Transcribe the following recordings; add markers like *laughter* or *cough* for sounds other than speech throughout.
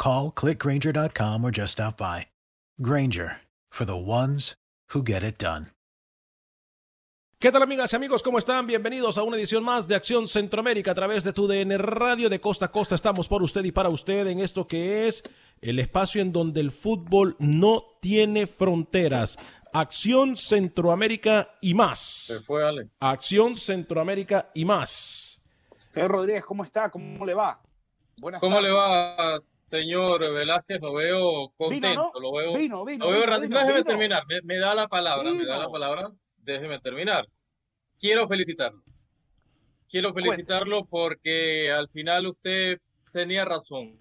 Call clickgranger.com or just stop by. Granger for the ones who get it done. ¿Qué tal amigas y amigos? ¿Cómo están? Bienvenidos a una edición más de Acción Centroamérica a través de tu DN Radio de Costa a Costa. Estamos por usted y para usted en esto que es el espacio en donde el fútbol no tiene fronteras. Acción Centroamérica y más. Se fue, Ale. Acción Centroamérica y más. Señor Rodríguez, ¿cómo está? ¿Cómo le va? Buenas ¿Cómo le va, señor Velázquez? Lo veo contento. ¿no? Lo veo, vino, vino, lo veo vino, vino, Déjeme terminar. Me, me, da la palabra. Me da la palabra. Déjeme terminar. Quiero felicitarlo. Quiero felicitarlo porque al final usted tenía razón.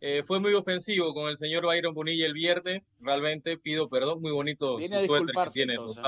Eh, fue muy ofensivo con el señor Byron Bonilla el viernes. Realmente pido perdón. Muy bonito Viene su que tiene entonces,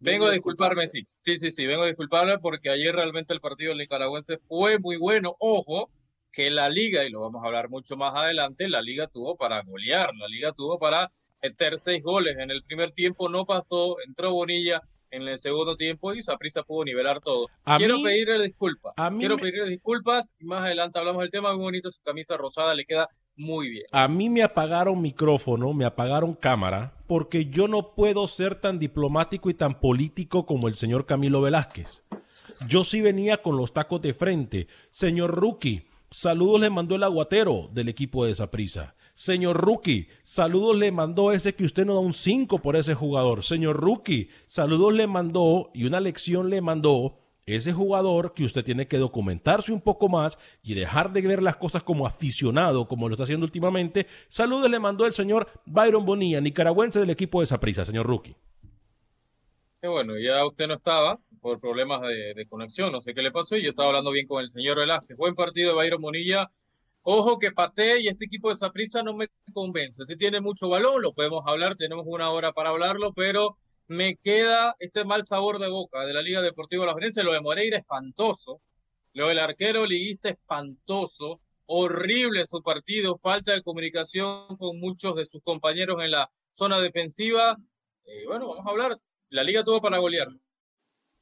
Vengo a disculparme, sí. Sí, sí, sí. Vengo a disculparme porque ayer realmente el partido nicaragüense fue muy bueno. Ojo, que la liga, y lo vamos a hablar mucho más adelante, la liga tuvo para golear, la liga tuvo para meter seis goles. En el primer tiempo no pasó, entró Bonilla en el segundo tiempo y Saprissa pudo nivelar todo. A Quiero mí- pedirle disculpas. a mí Quiero me- pedirle disculpas y más adelante hablamos del tema muy bonito. Su camisa rosada le queda muy bien. A mí me apagaron micrófono, me apagaron cámara, porque yo no puedo ser tan diplomático y tan político como el señor Camilo Velázquez. Yo sí venía con los tacos de frente. Señor Rookie, saludos le mandó el aguatero del equipo de Saprisa. Señor Rookie, saludos le mandó ese que usted no da un 5 por ese jugador. Señor Rookie, saludos le mandó y una lección le mandó ese jugador que usted tiene que documentarse un poco más y dejar de ver las cosas como aficionado, como lo está haciendo últimamente. Saludos le mandó el señor Byron Bonilla, nicaragüense del equipo de Saprissa, señor Rookie. Qué bueno, ya usted no estaba por problemas de, de conexión, no sé qué le pasó, y yo estaba hablando bien con el señor Velázquez. Buen partido de Byron Bonilla. Ojo que patee y este equipo de Saprissa no me convence. Si tiene mucho balón, lo podemos hablar, tenemos una hora para hablarlo, pero me queda ese mal sabor de boca de la Liga Deportiva La Ferencia. Lo de Moreira espantoso, lo del arquero liguista espantoso, horrible su partido, falta de comunicación con muchos de sus compañeros en la zona defensiva. Eh, bueno, vamos a hablar. La liga tuvo para golear.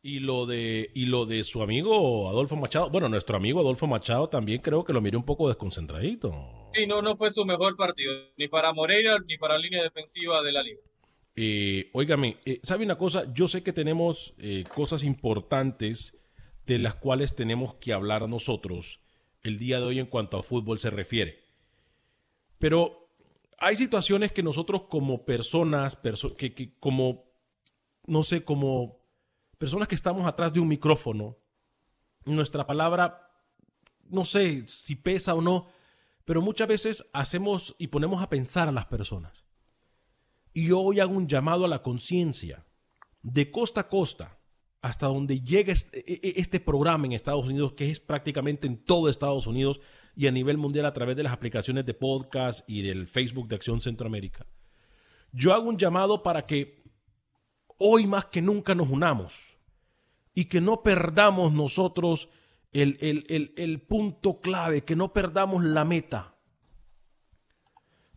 Y lo de y lo de su amigo Adolfo Machado, bueno, nuestro amigo Adolfo Machado también creo que lo miré un poco desconcentradito. Sí, no, no fue su mejor partido, ni para Moreira ni para la línea defensiva de la liga. Eh, óigame, eh, ¿sabe una cosa? Yo sé que tenemos eh, cosas importantes de las cuales tenemos que hablar nosotros el día de hoy en cuanto a fútbol se refiere. Pero hay situaciones que nosotros como personas, perso- que, que como, no sé, como personas que estamos atrás de un micrófono, nuestra palabra, no sé si pesa o no, pero muchas veces hacemos y ponemos a pensar a las personas. Y yo hoy hago un llamado a la conciencia de costa a costa hasta donde llega este, e- este programa en Estados Unidos, que es prácticamente en todo Estados Unidos y a nivel mundial a través de las aplicaciones de podcast y del Facebook de Acción Centroamérica. Yo hago un llamado para que hoy más que nunca nos unamos y que no perdamos nosotros el, el- el- el punto clave, que no perdamos la meta.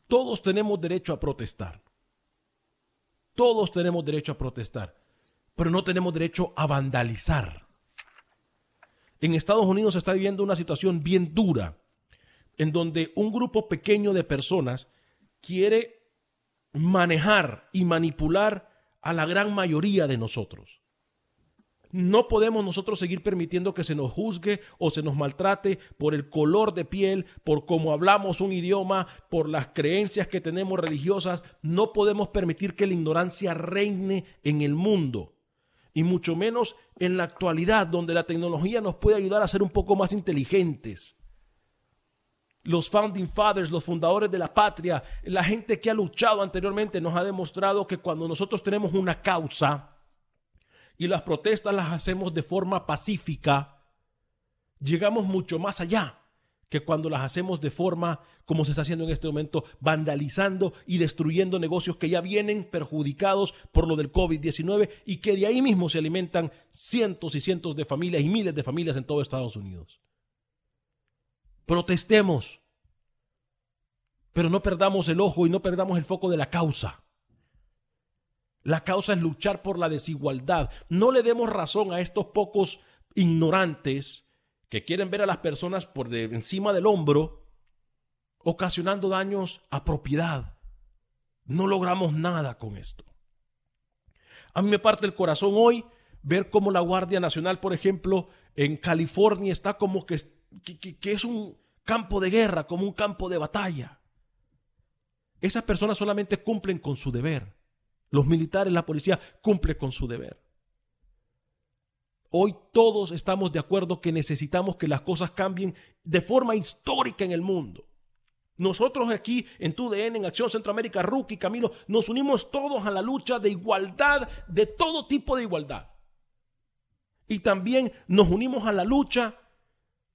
Todos tenemos derecho a protestar. Todos tenemos derecho a protestar. pero no tenemos derecho a vandalizar. En Estados Unidos se está viviendo una situación bien dura, en donde un grupo pequeño de personas quiere manejar y manipular a la gran mayoría de nosotros. No podemos nosotros seguir permitiendo que se nos juzgue o se nos maltrate por el color de piel, por cómo hablamos un idioma, por las creencias que tenemos religiosas. No podemos permitir que la ignorancia reine en el mundo. Y mucho menos en la actualidad, donde la tecnología nos puede ayudar a ser un poco más inteligentes. Los founding fathers, los fundadores de la patria, la gente que ha luchado anteriormente nos ha demostrado que cuando nosotros tenemos una causa, y las protestas las hacemos de forma pacífica, llegamos mucho más allá que cuando las hacemos de forma como se está haciendo en este momento, vandalizando y destruyendo negocios que ya vienen perjudicados por lo del COVID-19 y que de ahí mismo se alimentan cientos y cientos de familias y miles de familias en todo Estados Unidos. Protestemos, pero no perdamos el ojo y no perdamos el foco de la causa. La causa es luchar por la desigualdad. No le demos razón a estos pocos ignorantes que quieren ver a las personas por encima del hombro, ocasionando daños a propiedad. No logramos nada con esto. A mí me parte el corazón hoy ver cómo la Guardia Nacional, por ejemplo, en California está como que, que, es un campo de guerra, como un campo de batalla. Esas personas solamente cumplen con su deber. Los militares, la policía cumplen con su deber. Hoy todos estamos de acuerdo que necesitamos que las cosas cambien de forma histórica en el mundo. Nosotros aquí en TUDN, en Acción Centroamérica, Rookie, Camilo, nos unimos todos a la lucha de igualdad, de todo tipo de igualdad. Y también nos unimos a la lucha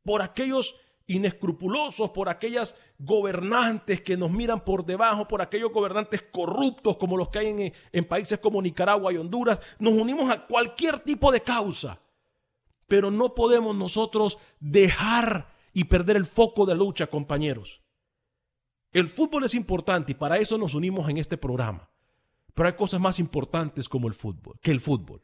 por aquellos inescrupulosos, por aquellas gobernantes que nos miran por debajo, por aquellos gobernantes corruptos como los que hay en, países como Nicaragua y Honduras. Nos unimos a cualquier tipo de causa, pero no podemos nosotros dejar y perder el foco de lucha, compañeros. El fútbol es importante y para eso nos unimos en este programa. Pero hay cosas más importantes como el fútbol, que el fútbol.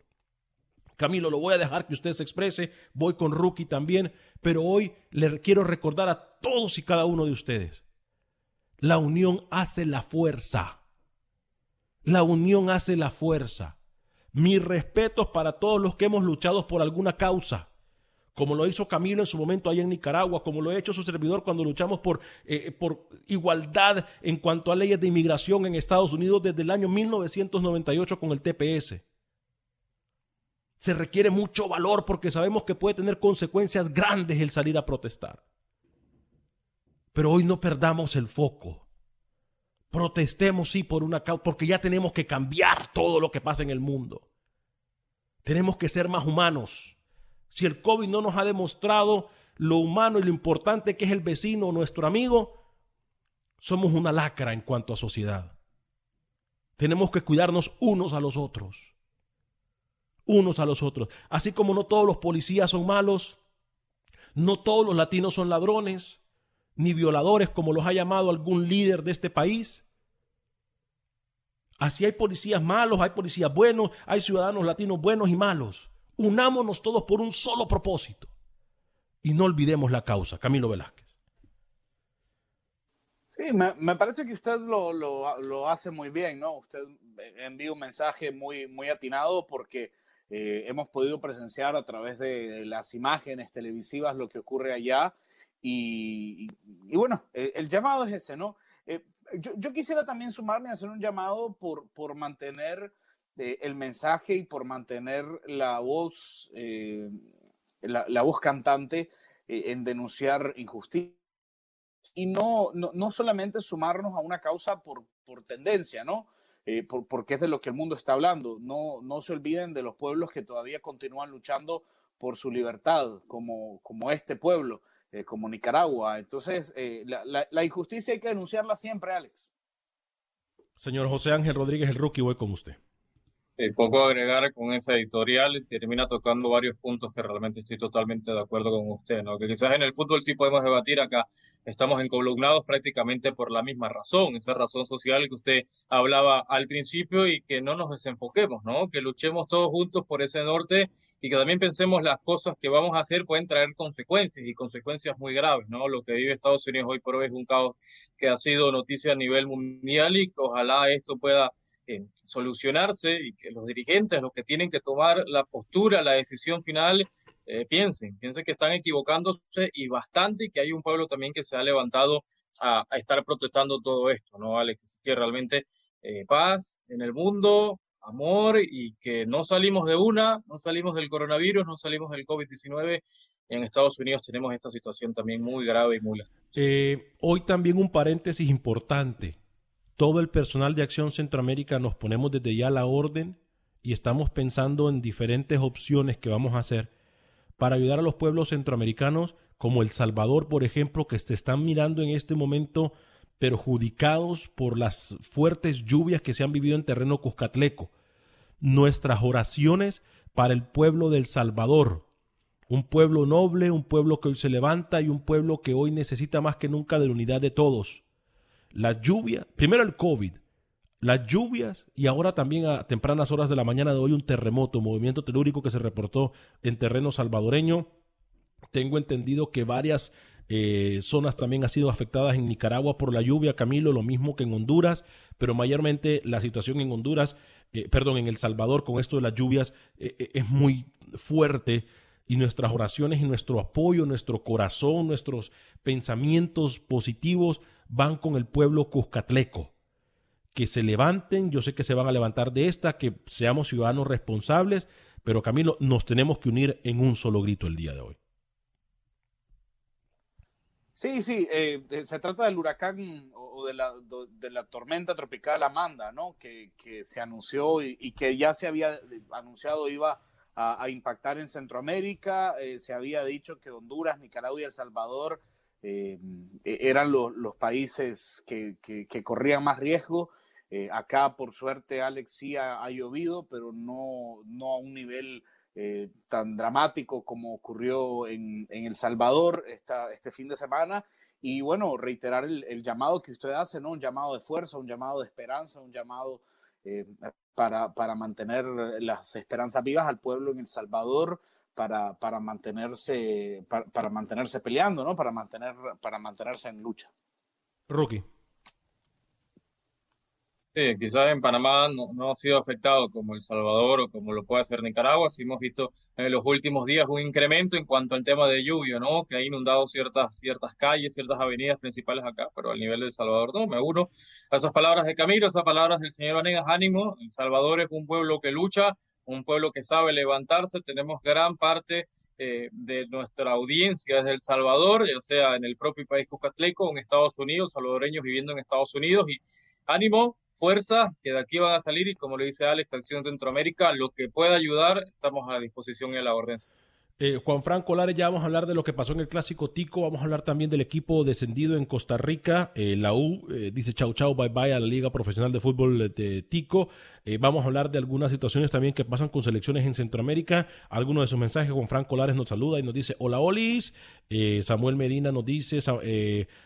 Camilo, lo voy a dejar que usted se exprese, voy con Rookie también, pero hoy le quiero recordar a todos y cada uno de ustedes, la unión hace la fuerza. La unión hace la fuerza. Mis respetos para todos los que hemos luchado por alguna causa, como lo hizo Camilo en su momento allá en Nicaragua, como lo ha hecho su servidor cuando luchamos por, eh, por igualdad en cuanto a leyes de inmigración en Estados Unidos desde el año 1998 con el TPS se requiere mucho valor porque sabemos que puede tener consecuencias grandes el salir a protestar. Pero hoy no perdamos el foco. Protestemos sí por una causa, porque ya tenemos que cambiar todo lo que pasa en el mundo. Tenemos que ser más humanos. Si el COVID no nos ha demostrado lo humano y lo importante que es el vecino o nuestro amigo, somos una lacra en cuanto a sociedad. Tenemos que cuidarnos unos a los otros unos a los otros. Así como no todos los policías son malos, no todos los latinos son ladrones, ni violadores como los ha llamado algún líder de este país. Así hay policías malos, hay policías buenos, hay ciudadanos latinos buenos y malos. Unámonos todos por un solo propósito. Y no olvidemos la causa. Camilo Velázquez. Sí, me, parece que usted lo, lo, hace muy bien, ¿no? Usted envía un mensaje muy, muy atinado porque eh, hemos podido presenciar a través de las imágenes televisivas lo que ocurre allá. Y, bueno, el, llamado es ese, ¿no? Eh, yo, quisiera también sumarme a hacer un llamado por, por mantener eh, el mensaje y por mantener la voz, la, voz cantante en denunciar injusticia. Y no, no, no solamente sumarnos a una causa por, por tendencia, ¿no? Eh, porque es de lo que el mundo está hablando. No, no se olviden de los pueblos que todavía continúan luchando por su libertad, como, como este pueblo, eh, como Nicaragua. Entonces, eh, la, injusticia hay que denunciarla siempre, Alex. Señor José Ángel Rodríguez, el rookie, voy con usted. Eh, poco agregar con esa editorial, termina tocando varios puntos que realmente estoy totalmente de acuerdo con usted, ¿no? Que quizás en el fútbol sí podemos debatir acá, estamos encolumnados prácticamente por la misma razón, esa razón social que usted hablaba al principio y que no nos desenfoquemos, ¿no? Que luchemos todos juntos por ese norte y que también pensemos las cosas que vamos a hacer pueden traer consecuencias y consecuencias muy graves, ¿no? Lo que vive Estados Unidos hoy por hoy es un caos que ha sido noticia a nivel mundial y ojalá esto pueda solucionarse y que los dirigentes, los que tienen que tomar la postura, la decisión final, eh, piensen, piensen que están equivocándose y bastante y que hay un pueblo también que se ha levantado a, estar protestando todo esto, ¿no, Alex? que realmente eh, paz en el mundo, amor y que no salimos de una, no salimos del coronavirus, no salimos del COVID-19. En Estados Unidos tenemos esta situación también muy grave y muy eh, hoy también un paréntesis importante todo el personal de Acción Centroamérica nos ponemos desde ya la orden y estamos pensando en diferentes opciones que vamos a hacer para ayudar a los pueblos centroamericanos como El Salvador, por ejemplo, que se están mirando en este momento perjudicados por las fuertes lluvias que se han vivido en terreno cuscatleco. Nuestras oraciones para el pueblo del Salvador, un pueblo noble, un pueblo que hoy se levanta y un pueblo que hoy necesita más que nunca de la unidad de todos la lluvia, primero el COVID, las lluvias y ahora también a tempranas horas de la mañana de hoy un terremoto, movimiento telúrico que se reportó en terreno salvadoreño. Tengo entendido que varias eh, zonas también han sido afectadas en Nicaragua por la lluvia, Camilo, lo mismo que en Honduras, pero mayormente la situación en Honduras, eh, perdón, en El Salvador con esto de las lluvias eh, es muy fuerte y nuestras oraciones y nuestro apoyo, nuestro corazón, nuestros pensamientos positivos van con el pueblo cuscatleco. Que se levanten, yo sé que se van a levantar de esta, que seamos ciudadanos responsables, pero Camilo, nos tenemos que unir en un solo grito el día de hoy. Sí, sí, eh, se trata del huracán o de la, de la tormenta tropical Amanda, ¿no? Que, que se anunció y, y, que ya se había anunciado iba a, impactar en Centroamérica. Eh, se había dicho que Honduras, Nicaragua y El Salvador eh, eran los países que, corrían más riesgo. Eh, acá, por suerte, Alex sí ha, llovido, pero no, no a un nivel tan dramático como ocurrió en, El Salvador esta, este fin de semana. Y bueno, reiterar el, llamado que usted hace, ¿no? Un llamado de fuerza, un llamado de esperanza, un llamado eh, para, para, mantener las esperanzas vivas al pueblo en El Salvador, para, para mantenerse, para, mantenerse peleando, ¿no? Para, mantener, para mantenerse en lucha. Rookie. Sí, quizás en Panamá no, ha sido afectado como El Salvador o como lo puede hacer Nicaragua. Sí hemos visto en los últimos días un incremento en cuanto al tema de lluvia, ¿no? Que ha inundado ciertas, ciertas calles, ciertas avenidas principales acá, pero al nivel de El Salvador no. Me uno a esas palabras de Camilo, esas palabras del señor Anegas Ánimo. El Salvador es un pueblo que lucha, un pueblo que sabe levantarse. Tenemos gran parte eh, de nuestra audiencia desde El Salvador, ya sea en el propio país Cucatleco, en Estados Unidos, salvadoreños viviendo en Estados Unidos. Y ánimo, fuerza, que de aquí van a salir y como le dice Alex, Acción Centroamérica, lo que pueda ayudar, estamos a disposición en la orden. Eh, Juan Franco Lares, ya vamos a hablar de lo que pasó en el clásico Tico, vamos a hablar también del equipo descendido en Costa Rica, eh, la U eh, dice chau chau, bye bye a la Liga Profesional de Fútbol de Tico, vamos a hablar de algunas situaciones también que pasan con selecciones en Centroamérica, algunos de sus mensajes, Juan Franco Lares nos saluda y nos dice hola Olis, Samuel Medina nos dice,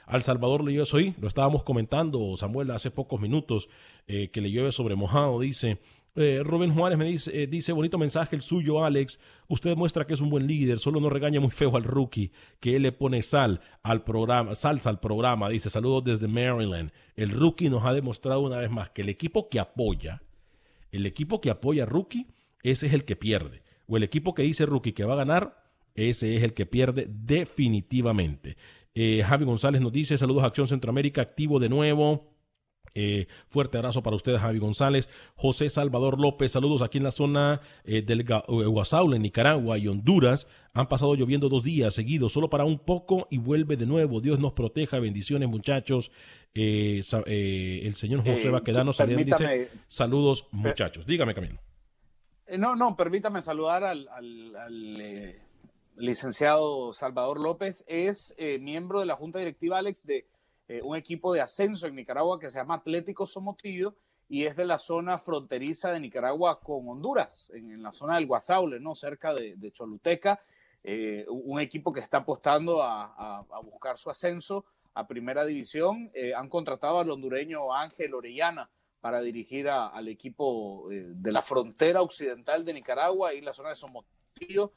al Salvador le llueve hoy, lo estábamos comentando Samuel hace pocos minutos, que le llueve sobre mojado, dice, eh, Rubén Juárez me dice, eh, dice, bonito mensaje el suyo, Alex. Usted muestra que es un buen líder, solo no regaña muy feo al rookie, que él le pone sal al programa, salsa al programa. Dice, saludos desde Maryland. El rookie nos ha demostrado una vez más que el equipo que apoya, el equipo que apoya a rookie, ese es el que pierde. O el equipo que dice rookie que va a ganar, ese es el que pierde definitivamente. Eh, Javi González nos dice, saludos a Acción Centroamérica, activo de nuevo. Eh, fuerte abrazo para ustedes, Javi González, José Salvador López, saludos aquí en la zona eh, del eh, Guasaula, en Nicaragua y Honduras. Han pasado lloviendo dos días seguidos, solo para un poco y vuelve de nuevo. Dios nos proteja, bendiciones muchachos. el señor José Baquedano dice, saludos muchachos. Dígame, Camilo. No, no, permítame saludar al, al licenciado Salvador López. Es miembro de la Junta Directiva, Alex, de eh, un equipo de ascenso en Nicaragua que se llama Atlético Somotillo y es de la zona fronteriza de Nicaragua con Honduras, en, la zona del Guasaule, ¿no? cerca de, Choluteca. Eh, un equipo que está apostando a, buscar su ascenso a primera división. Eh, han contratado al hondureño Ángel Orellana para dirigir al equipo de la frontera occidental de Nicaragua y la zona de Somotillo,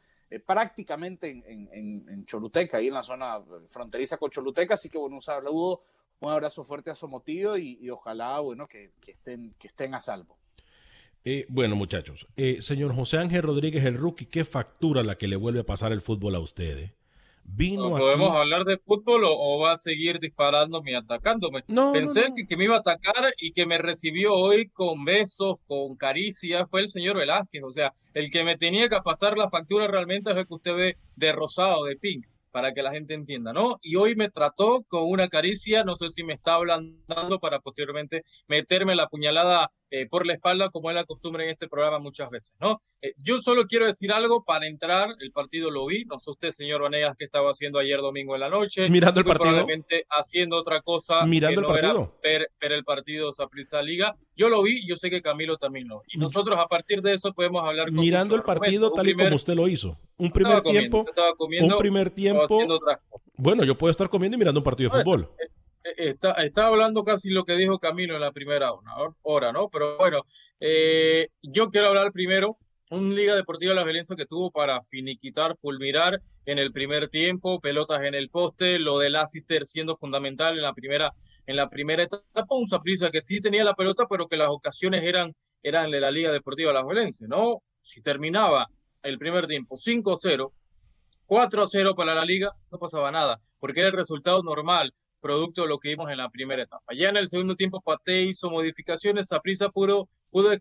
prácticamente en, Choluteca, ahí en la zona fronteriza con Choluteca. Así que bueno, un saludo un abrazo fuerte a Somotillo y, y ojalá, bueno, que, estén, que estén a salvo. Eh, bueno, muchachos, eh, señor José Ángel Rodríguez, el rookie, ¿qué factura la que le vuelve a pasar el fútbol a ustedes? Vino ¿Podemos hablar de fútbol o, va a seguir disparándome y atacándome? No, Pensé Que, que, me iba a atacar y que me recibió hoy con besos, con caricias, fue el señor Velázquez. O sea, el que me tenía que pasar la factura realmente es el que usted ve de rosado, de pink para que la gente entienda, ¿no? Y hoy me trató con una caricia, no sé si me está hablando para posteriormente meterme la puñalada eh, por la espalda, como es la costumbre en este programa muchas veces, ¿no? Eh, yo solo quiero decir algo para entrar, el partido lo vi, no sé usted, señor Vanegas, qué estaba haciendo ayer domingo en la noche. Mirando el partido. Probablemente haciendo otra cosa. Mirando el partido. Ver, el partido Saprissa Liga. Yo lo vi, yo sé que Camilo también lo Y mm. nosotros a partir de eso podemos hablar. Mirando el partido tal y como usted lo hizo. Un primer tiempo. un primer tiempo. Bueno, yo puedo estar comiendo y mirando un partido de fútbol. Eh, está, está hablando casi lo que dijo Camilo en la primera hora, ¿no? Pero bueno, eh, yo quiero hablar primero un Liga Deportiva de la Violencia que tuvo para finiquitar, fulminar en el primer tiempo, pelotas en el poste, lo del Lassiter siendo fundamental en la primera, en la primera etapa, un Saprissa que sí tenía la pelota, pero que las ocasiones eran, eran de la Liga Deportiva de la Violencia, ¿no? Si terminaba el primer tiempo 5-0, 4-0 para la liga, no pasaba nada, porque era el resultado normal producto de lo que vimos en la primera etapa. Ya en el segundo tiempo Pate hizo modificaciones, Saprissa pudo, pudo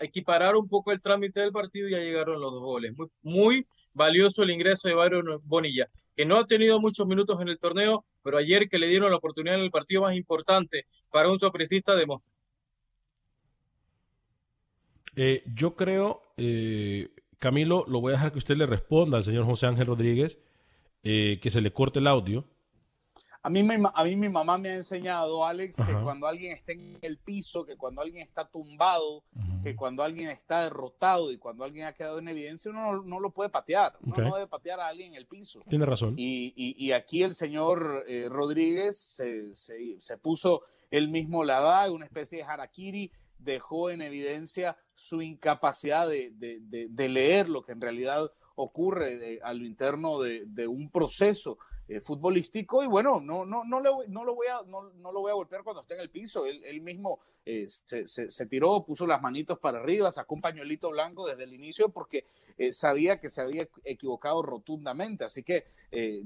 equiparar un poco el trámite del partido y ya llegaron los dos goles. Muy, muy valioso el ingreso de Byron Bonilla, que no ha tenido muchos minutos en el torneo, pero ayer que le dieron la oportunidad en el partido más importante para un sorpresista demostró. Eh, yo creo, eh, Camilo, lo voy a dejar que usted le responda al señor José Ángel Rodríguez, eh, que se le corte el audio a mí, a mí mi mamá me ha enseñado, Alex, que cuando alguien está en el piso, que cuando alguien está tumbado, que cuando alguien está derrotado y cuando alguien ha quedado en evidencia, uno no, lo puede patear. Uno no debe patear a alguien en el piso. Tiene razón. Y, y, aquí el señor eh, Rodríguez se, se, puso él mismo la da, una especie de harakiri, dejó en evidencia su incapacidad de, de, de, leer lo que en realidad ocurre eh, a lo interno de, un proceso eh, futbolístico y bueno, no, no, no, no, lo voy a, no, no, lo voy a golpear cuando esté en el piso. Él, mismo eh, se, se, tiró, puso las manitos para arriba, sacó un pañuelito blanco desde el inicio porque eh, sabía que se había equivocado rotundamente. Así que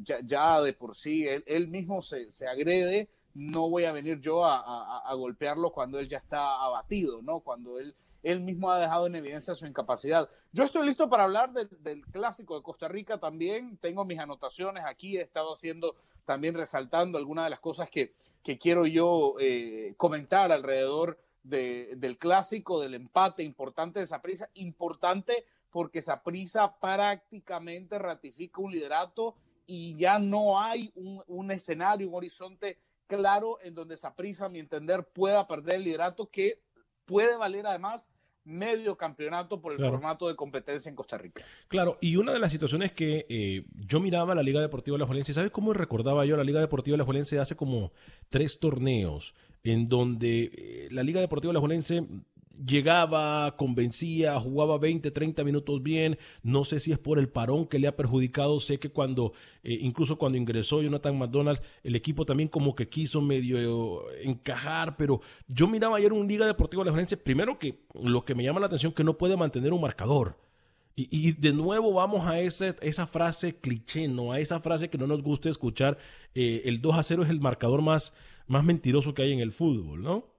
ya, de por sí él, mismo se, se, agrede. No voy a venir yo a, a golpearlo cuando él ya está abatido, ¿no? Cuando él él mismo ha dejado en evidencia su incapacidad. Yo estoy listo para hablar del clásico de Costa Rica también. Tengo mis anotaciones aquí, he estado haciendo también resaltando algunas de las cosas que, quiero yo eh, comentar alrededor del clásico, del empate importante de Saprisa, importante porque Saprisa prácticamente ratifica un liderato y ya no hay un, un escenario, un horizonte claro en donde Saprisa, a mi entender, pueda perder el liderato que puede valer además medio campeonato por el formato de competencia en Costa Rica. Claro, y una de las situaciones que eh, yo miraba la Liga Deportiva de la Juelense, ¿sabes cómo recordaba yo la Liga Deportiva de la Juelense hace como tres torneos en donde eh, la Liga Deportiva de la Juelense llegaba, convencía, jugaba 20, 30 minutos bien. No sé si es por el parón que le ha perjudicado. Sé que cuando, eh, incluso cuando ingresó Jonathan McDonald's, el equipo también como que quiso medio encajar. Pero yo miraba ayer un Liga Deportiva de la Juventud, primero que lo que me llama la atención que no puede mantener un marcador. Y, de nuevo vamos a esa frase cliché, ¿no? A esa frase que no nos gusta escuchar. Eh, el 2 a 0 es el marcador más, más mentiroso que hay en el fútbol, ¿no?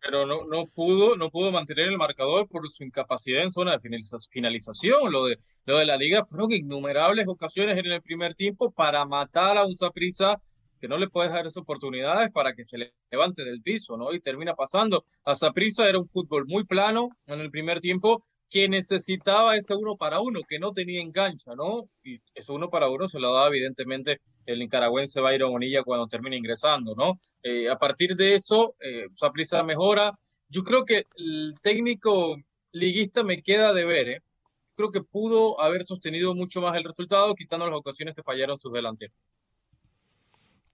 Pero no, no pudo, no pudo mantener el marcador por su incapacidad en zona de finalización. Lo de, lo de la liga fueron innumerables ocasiones en el primer tiempo para matar a un Saprisa que no le puede dar esas oportunidades para que se levante del piso, ¿no? Y termina pasando. A Saprisa era un fútbol muy plano en el primer tiempo, que necesitaba ese uno para uno, que no tenía engancha, ¿no? Y ese uno para uno se lo daba evidentemente el nicaragüense Bayron Bonilla cuando termina ingresando, ¿no? Eh, a partir de eso, eh, Saprissa mejora, yo creo que el técnico liguista me queda de ver, ¿eh? Creo que pudo haber sostenido mucho más el resultado, quitando las ocasiones que fallaron sus delanteros.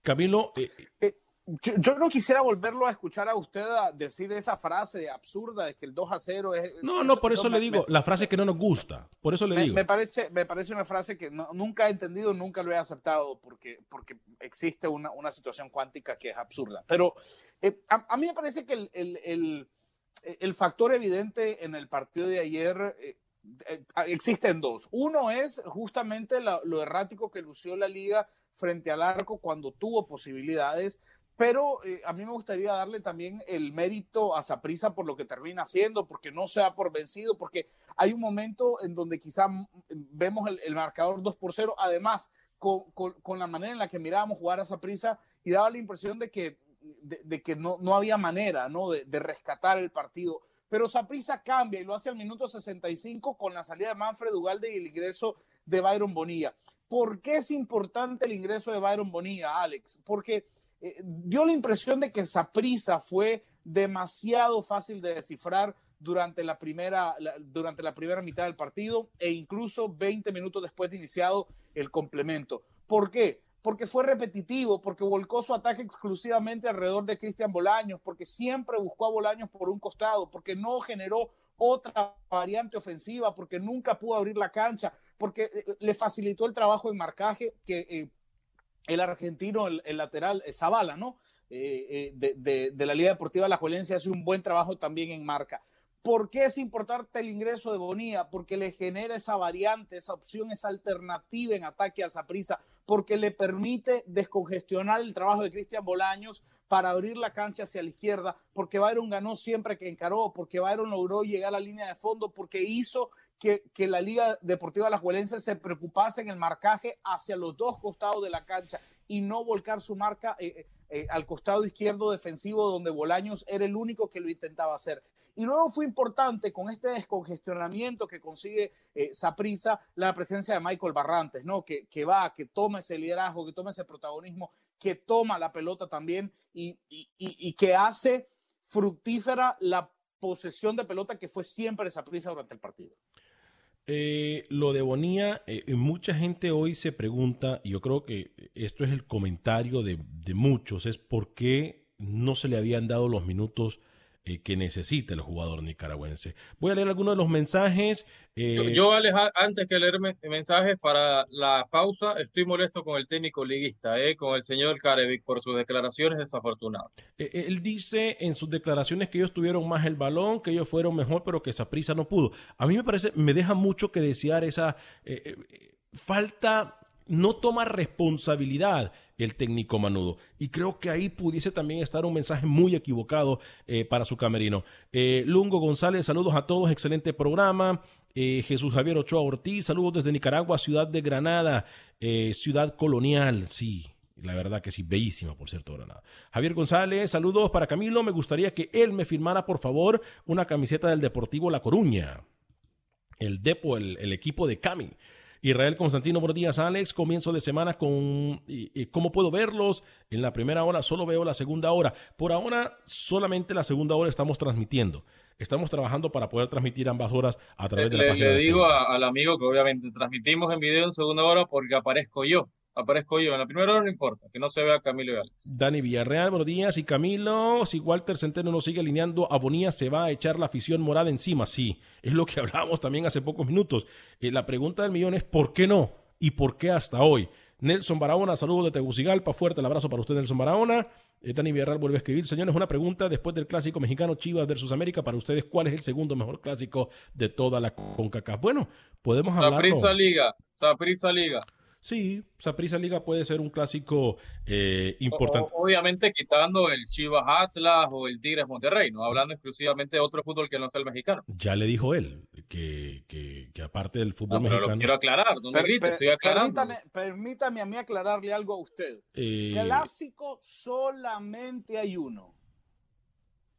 Camilo, eh, yo, no quisiera volverlo a escuchar a usted decir esa frase absurda de que el 2 a 0 es... No, no, por eso, le digo, la frase que no nos gusta, por eso le digo. Me parece, me parece una frase que nunca he entendido, nunca lo he aceptado, porque, porque existe una, una situación cuántica que es absurda. Pero eh, a, mí me parece que el, el, el, factor evidente en el partido de ayer... Eh, eh, existen dos. Uno es justamente lo errático que lució la liga frente al arco cuando tuvo posibilidades pero eh, a mí me gustaría darle también el mérito a Saprisa por lo que termina haciendo, porque no se da por vencido, porque hay un momento en donde quizá vemos el, marcador 2 por 0, además con, la manera en la que mirábamos jugar a Saprisa y daba la impresión de que, de, que no, no, había manera ¿no? De, de rescatar el partido. Pero Saprisa cambia y lo hace al minuto 65 con la salida de Manfred Ugalde y el ingreso de Byron Bonilla. ¿Por qué es importante el ingreso de Byron Bonilla, Alex? Porque eh, dio la impresión de que esa prisa fue demasiado fácil de descifrar durante la primera, durante la primera mitad del partido e incluso 20 minutos después de iniciado el complemento. ¿Por qué? Porque fue repetitivo, porque volcó su ataque exclusivamente alrededor de Cristian Bolaños, porque siempre buscó a Bolaños por un costado, porque no generó otra variante ofensiva, porque nunca pudo abrir la cancha, porque eh, le facilitó el trabajo en marcaje que eh, el argentino, el, lateral eh, Zavala, ¿no? Eh, eh, de, la Liga Deportiva La Juelencia hace un buen trabajo también en marca. ¿Por qué es importante el ingreso de Bonilla? Porque le genera esa variante, esa opción, esa alternativa en ataque a Saprisa, porque le permite descongestionar el trabajo de Cristian Bolaños para abrir la cancha hacia la izquierda, porque Byron ganó siempre que encaró, porque Byron logró llegar a la línea de fondo, porque hizo que, la Liga Deportiva La Juelense se preocupase en el marcaje hacia los dos costados de la cancha y no volcar su marca eh, eh, eh, al costado izquierdo defensivo donde Bolaños era el único que lo intentaba hacer. Y luego fue importante con este descongestionamiento que consigue Saprisa la presencia de Michael Barrantes, ¿no? Que, que, va, que toma ese liderazgo, que toma ese protagonismo, que toma la pelota también y, y, y, y que hace fructífera la posesión de pelota que fue siempre Saprisa durante el partido. Eh, lo de Bonilla, eh, mucha gente hoy se pregunta, y yo creo que esto es el comentario de, de muchos, es por qué no se le habían dado los minutos eh, que necesita el jugador nicaragüense. Voy a leer algunos de los mensajes. Eh, yo, antes que leer mensajes para la pausa, estoy molesto con el técnico liguista, eh, con el señor Carevic, por sus declaraciones desafortunadas. él dice en sus declaraciones que ellos tuvieron más el balón, que ellos fueron mejor, pero que esa prisa no pudo. A mí me parece, me deja mucho que desear esa falta no toma responsabilidad el técnico Manudo. Y creo que ahí pudiese también estar un mensaje muy equivocado eh, para su camerino. Eh, Lungo González, saludos a todos, excelente programa. Eh, Jesús Javier Ochoa Ortiz, saludos desde Nicaragua, ciudad de Granada, ciudad colonial, sí. La verdad que sí, bellísima, por cierto, Granada. Javier González, saludos para Camilo. Me gustaría que él me firmara, por favor, una camiseta del Deportivo La Coruña. El Depo, el, el equipo de Cami. Israel Constantino, buenos días, Alex. Comienzo de semana con cómo puedo verlos. En la primera hora solo veo la segunda hora. Por ahora, solamente la segunda hora estamos transmitiendo. Estamos trabajando para poder transmitir ambas horas a través de la página. Le digo al amigo que obviamente transmitimos en video en segunda hora porque aparezco yo aparezco yo. En la primera hora no importa, que no se vea Camilo y Alex. Dani Villarreal, buenos días. Y Camilo, si Walter Centeno no sigue alineando a Bonilla, se va a echar la afición morada encima. Sí, es lo que *laughs* hablábamos también hace pocos minutos. Eh, la pregunta del millón es: ¿por qué no? ¿Y por qué hasta hoy? Nelson Barahona, saludos de Tegucigalpa, fuerte el abrazo para usted, Nelson Barahona. Eh, Dani Villarreal vuelve a escribir, señores, una pregunta después del clásico mexicano Chivas versus América, para ustedes, ¿cuál es el segundo mejor clásico de toda la CONCACAF? Bueno, podemos hablar. Saprisa Liga, Saprisa Liga. Sí, Saprisa Liga puede ser un clásico eh, importante. obviamente quitando el Chivas Atlas o el Tigres Monterrey, no hablando exclusivamente de otro fútbol que no sea el mexicano. Ya le dijo él que, que, que aparte del fútbol no, pero mexicano. Lo quiero aclarar, no me estoy aclarando. Permítame, permítame, a mí aclararle algo a usted. Eh... Clásico solamente hay uno.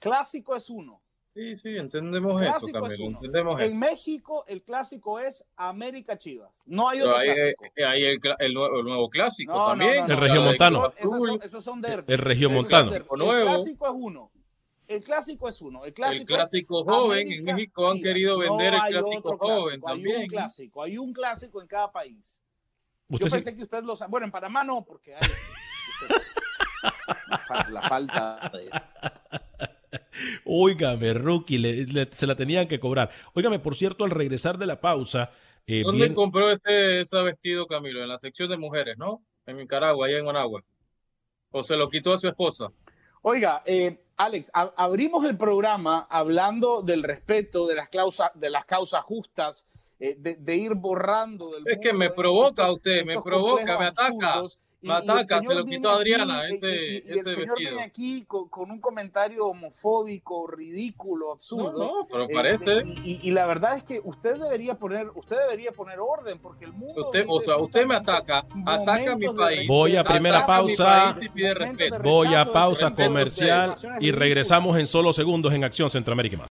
Clásico es uno. Sí, sí, entendemos eso, Camilo, entendemos en México el clásico es América Chivas. No hay otro clásico. Hay el, el, nuevo, clásico también. el regiomontano. Esos, esos, son derbis. El regiomontano. El clásico es uno. el clásico es uno. El clásico, el clásico joven. en México han querido vender el clásico joven también. Hay un clásico, hay un clásico en cada país. Yo pensé que usted lo sabe. Bueno, en Panamá no, porque hay *laughs* la falta de... Óigame, rookie, se la tenían que cobrar. Óigame, por cierto, al regresar de la pausa... Eh, ¿Dónde compró ese, ese vestido, Camilo? En la sección de mujeres, ¿no? En Nicaragua, allá en Managua. ¿O se lo quitó a su esposa? Oiga, eh, Alex, abrimos el programa hablando del respeto de las, causas, de las causas justas, eh, de, ir borrando del Es que me provoca usted, me provoca, me ataca. Mataca, se lo quitó Adriana, ese, y, el señor viene aquí con, un comentario homofóbico, ridículo, absurdo. No, pero parece. y, la verdad es que usted debería poner, usted debería poner orden, porque el mundo. Usted, o sea, usted me ataca, ataca a mi país. Voy a primera pausa. Voy a pausa comercial y regresamos en solo segundos en Acción Centroamérica más.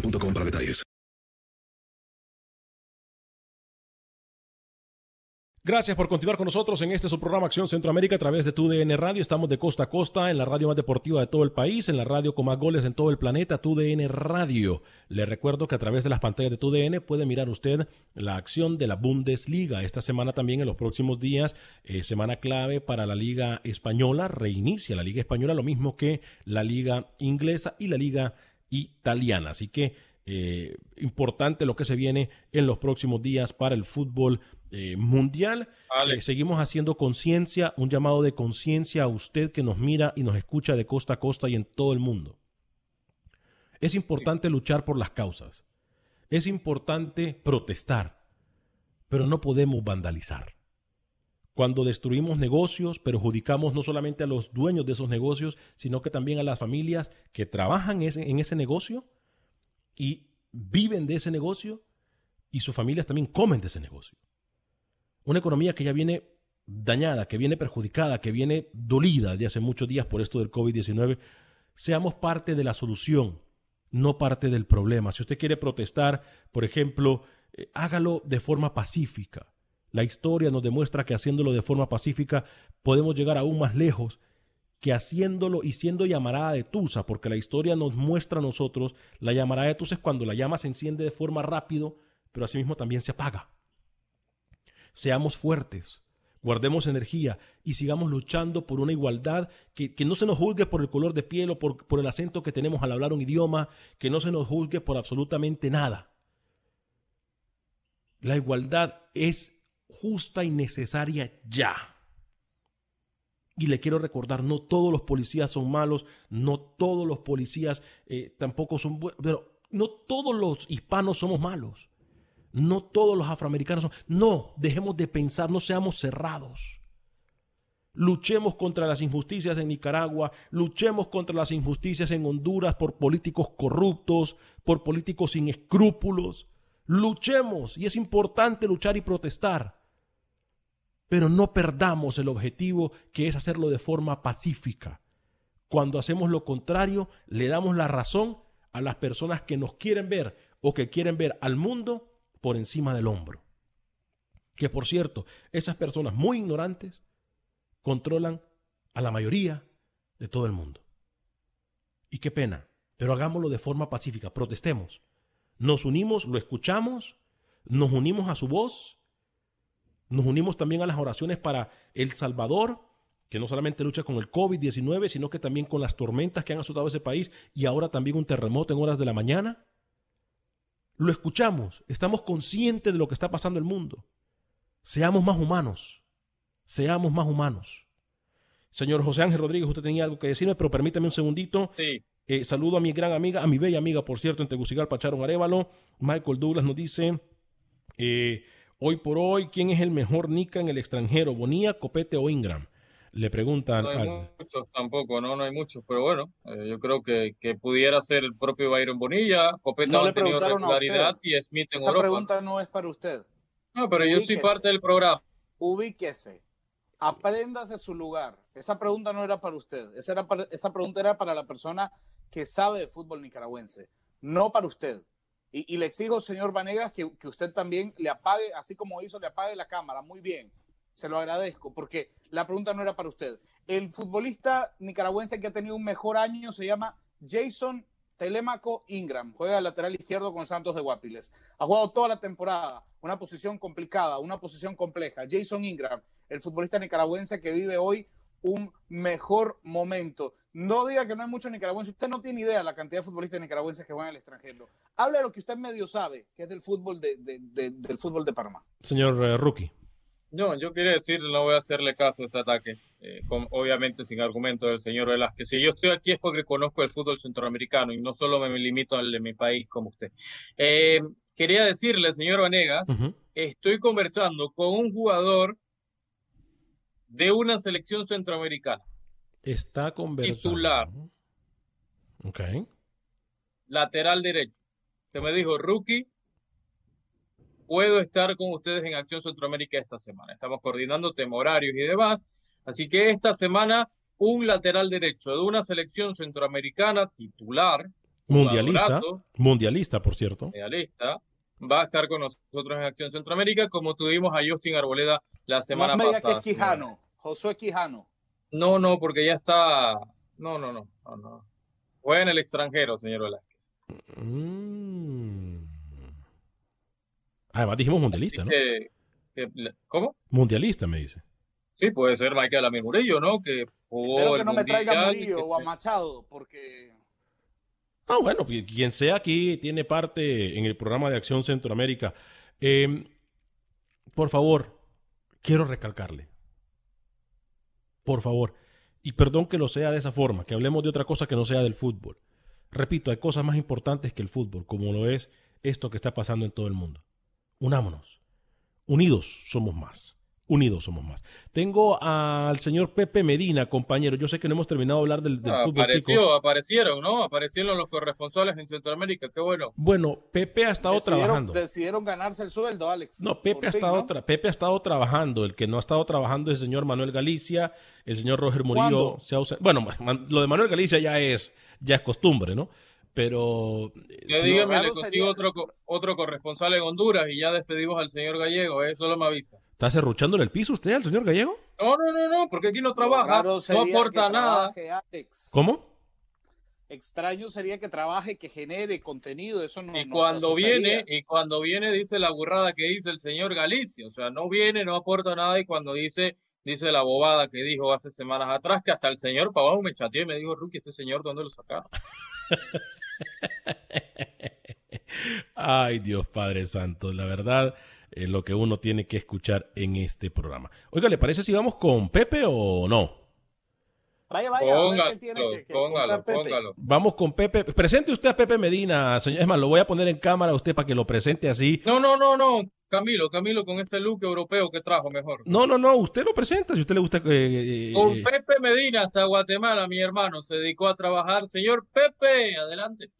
para detalles. Gracias por continuar con nosotros en este su programa Acción Centroamérica a través de TUDN Radio. Estamos de costa a costa en la radio más deportiva de todo el país, en la radio con más goles en todo el planeta, TUDN Radio. Le recuerdo que a través de las pantallas de TUDN puede mirar usted la acción de la Bundesliga. Esta semana también, en los próximos días, eh, semana clave para la Liga Española. Reinicia la Liga Española, lo mismo que la Liga Inglesa y la Liga italiana. Así que eh, importante lo que se viene en los próximos días para el fútbol eh, mundial. Eh, seguimos haciendo conciencia, un llamado de conciencia a usted que nos mira y nos escucha de costa a costa y en todo el mundo. Es importante luchar por las causas. Es importante protestar, pero no podemos vandalizar. Cuando destruimos negocios, perjudicamos no solamente a los dueños de esos negocios, sino que también a las familias que trabajan en ese negocio y viven de ese negocio y sus familias también comen de ese negocio. Una economía que ya viene dañada, que viene perjudicada, que viene dolida de hace muchos días por esto del COVID-19, seamos parte de la solución, no parte del problema. Si usted quiere protestar, por ejemplo, eh, hágalo de forma pacífica. La historia nos demuestra que haciéndolo de forma pacífica podemos llegar aún más lejos que haciéndolo y siendo llamarada de tusa, porque la historia nos muestra a nosotros la llamarada de tusa es cuando la llama se enciende de forma rápido, pero asimismo también se apaga. Seamos fuertes, guardemos energía y sigamos luchando por una igualdad que, no se nos juzgue por el color de piel o por, por el acento que tenemos al hablar un idioma, que no se nos juzgue por absolutamente nada. La igualdad es justa y necesaria ya. Y le quiero recordar, no todos los policías son malos, no todos los policías eh, tampoco son buenos, pero no todos los hispanos somos malos, no todos los afroamericanos son... No, dejemos de pensar, no seamos cerrados. Luchemos contra las injusticias en Nicaragua, luchemos contra las injusticias en Honduras por políticos corruptos, por políticos sin escrúpulos. Luchemos y es importante luchar y protestar pero no perdamos el objetivo que es hacerlo de forma pacífica. Cuando hacemos lo contrario, le damos la razón a las personas que nos quieren ver o que quieren ver al mundo por encima del hombro. Que por cierto, esas personas muy ignorantes controlan a la mayoría de todo el mundo. Y qué pena, pero hagámoslo de forma pacífica, protestemos. Nos unimos, lo escuchamos, nos unimos a su voz nos unimos también a las oraciones para El Salvador, que no solamente lucha con el COVID-19, sino que también con las tormentas que han azotado ese país y ahora también un terremoto en horas de la mañana. Lo escuchamos, estamos conscientes de lo que está pasando en el mundo. Seamos más humanos, seamos más humanos. Señor José Ángel Rodríguez, usted tenía algo que decirme, pero permítame un segundito. Sí. Eh, saludo a mi gran amiga, a mi bella amiga, por cierto, en Tegucigalpa, Charon Arevalo. Michael Douglas nos dice, eh, Hoy por hoy, ¿quién es el mejor Nica en el extranjero? ¿Bonía, Copete o Ingram? Le preguntan. No hay muchos tampoco, no, no hay muchos, pero bueno, eh, yo creo que, que, pudiera ser el propio Byron Bonilla. Copeta no ha tenido regularidad y Smith en Esa pregunta no es para usted. No, pero yo soy parte del programa. Ubíquese. Apréndase su lugar. Esa pregunta no era para usted. Esa, era esa pregunta era para la persona que sabe de fútbol nicaragüense, no para usted. Y, le exijo, señor Vanegas, que, que usted también le apague, así como hizo, le apague la cámara. Muy bien se lo agradezco, porque la pregunta no era para usted. El futbolista nicaragüense que ha tenido un mejor año se llama Jason Telemaco Ingram, juega lateral izquierdo con Santos de Guapiles. Ha jugado toda la temporada, una posición complicada, una posición compleja. Jason Ingram, el futbolista nicaragüense que vive hoy un mejor momento. No diga que no hay muchos nicaragüenses. Usted no tiene idea de la cantidad de futbolistas nicaragüenses que van al extranjero. Hable de lo que usted medio sabe, que es del fútbol de, del fútbol de Panamá. Señor uh, Rookie. No, yo quería decir, no voy a hacerle caso a ese ataque, eh, obviamente sin argumento del señor Velázquez. Si yo estoy aquí es porque conozco el fútbol centroamericano y no solo me limito al de mi país como usted. Eh, quería decirle, señor Vanegas, estoy conversando con un jugador de una selección centroamericana. Está conversando. Titular. Ok. Lateral derecho. Que me dijo, rookie, puedo estar con ustedes en Acción Centroamérica esta semana. Estamos coordinando temorarios y demás. Así que esta semana un lateral derecho de una selección centroamericana titular. Mundialista. Mundialista, por cierto. Mundialista. Va a estar con nosotros en Acción Centroamérica, como tuvimos a Justin Arboleda la semana no pasada. que es Quijano, Josué Quijano. No, no, porque ya está. No, no, no. no, no. Fue en el extranjero, señor Velázquez. Mm. Además dijimos mundialista, ¿no? ¿Cómo? Mundialista, me dice. Sí, puede ser Michael Amir Murillo, ¿no? Que jugó que no me traiga Murillo o a Machado, porque... Ah, bueno, quien sea aquí tiene parte en el programa de Acción Centroamérica. Em, por favor, quiero recalcarle. Por favor. Y perdón que lo sea de esa forma, que hablemos de otra cosa que no sea del fútbol. Repito, hay cosas más importantes que el fútbol, como lo es esto que está pasando en todo el mundo unámonos. Unidos somos más. Unidos somos más. Tengo al señor Pepe Medina, compañero. Yo sé que no hemos terminado de hablar del, del fútbol. Apareció, aparecieron, ¿no? Aparecieron los corresponsales en Centroamérica. Qué bueno. Bueno, Pepe ha estado trabajando. Decidieron ganarse el sueldo, Alex. No, Pepe ha, estado Pepe ha estado trabajando. El que no ha estado trabajando es el señor Manuel Galicia. El señor Roger Murillo se ha Bueno, lo de Manuel Galicia ya es, ya es costumbre, ¿no? Pero. Ya dígame, le consigo otro, otro corresponsal en Honduras y ya despedimos al señor Gallego, ¿eh? solo me avisa. ¿Está cerruchándole el piso usted al señor Gallego? No, no, no, no, porque aquí no trabaja, no aporta nada. ¿Cómo? Extraño sería que trabaje, que genere contenido, eso no. Y cuando viene, y cuando viene dice la burrada que dice el señor Galicia, o sea, no viene, no aporta nada y cuando dice dice la bobada que dijo hace semanas atrás, que hasta el señor Pavón me chateó y me dijo, Ruki, este señor, ¿dónde lo sacaron? *laughs* Ay, Dios Padre Santo, la verdad, es lo que uno tiene que escuchar en este programa. Oiga, ¿le parece si vamos con Pepe o no? Vaya, vaya, póngalo, póngalo, Vamos con Pepe. Presente usted a Pepe Medina, señor. Es más, lo voy a poner en cámara a usted para que lo presente así. No, no, no, no. Camilo, Camilo, con ese look europeo que trajo mejor. No, no, no, usted lo presenta, si usted le gusta. Eh, eh, con eh, Pepe Medina hasta Guatemala, mi hermano, se dedicó a trabajar. Señor Pepe, adelante.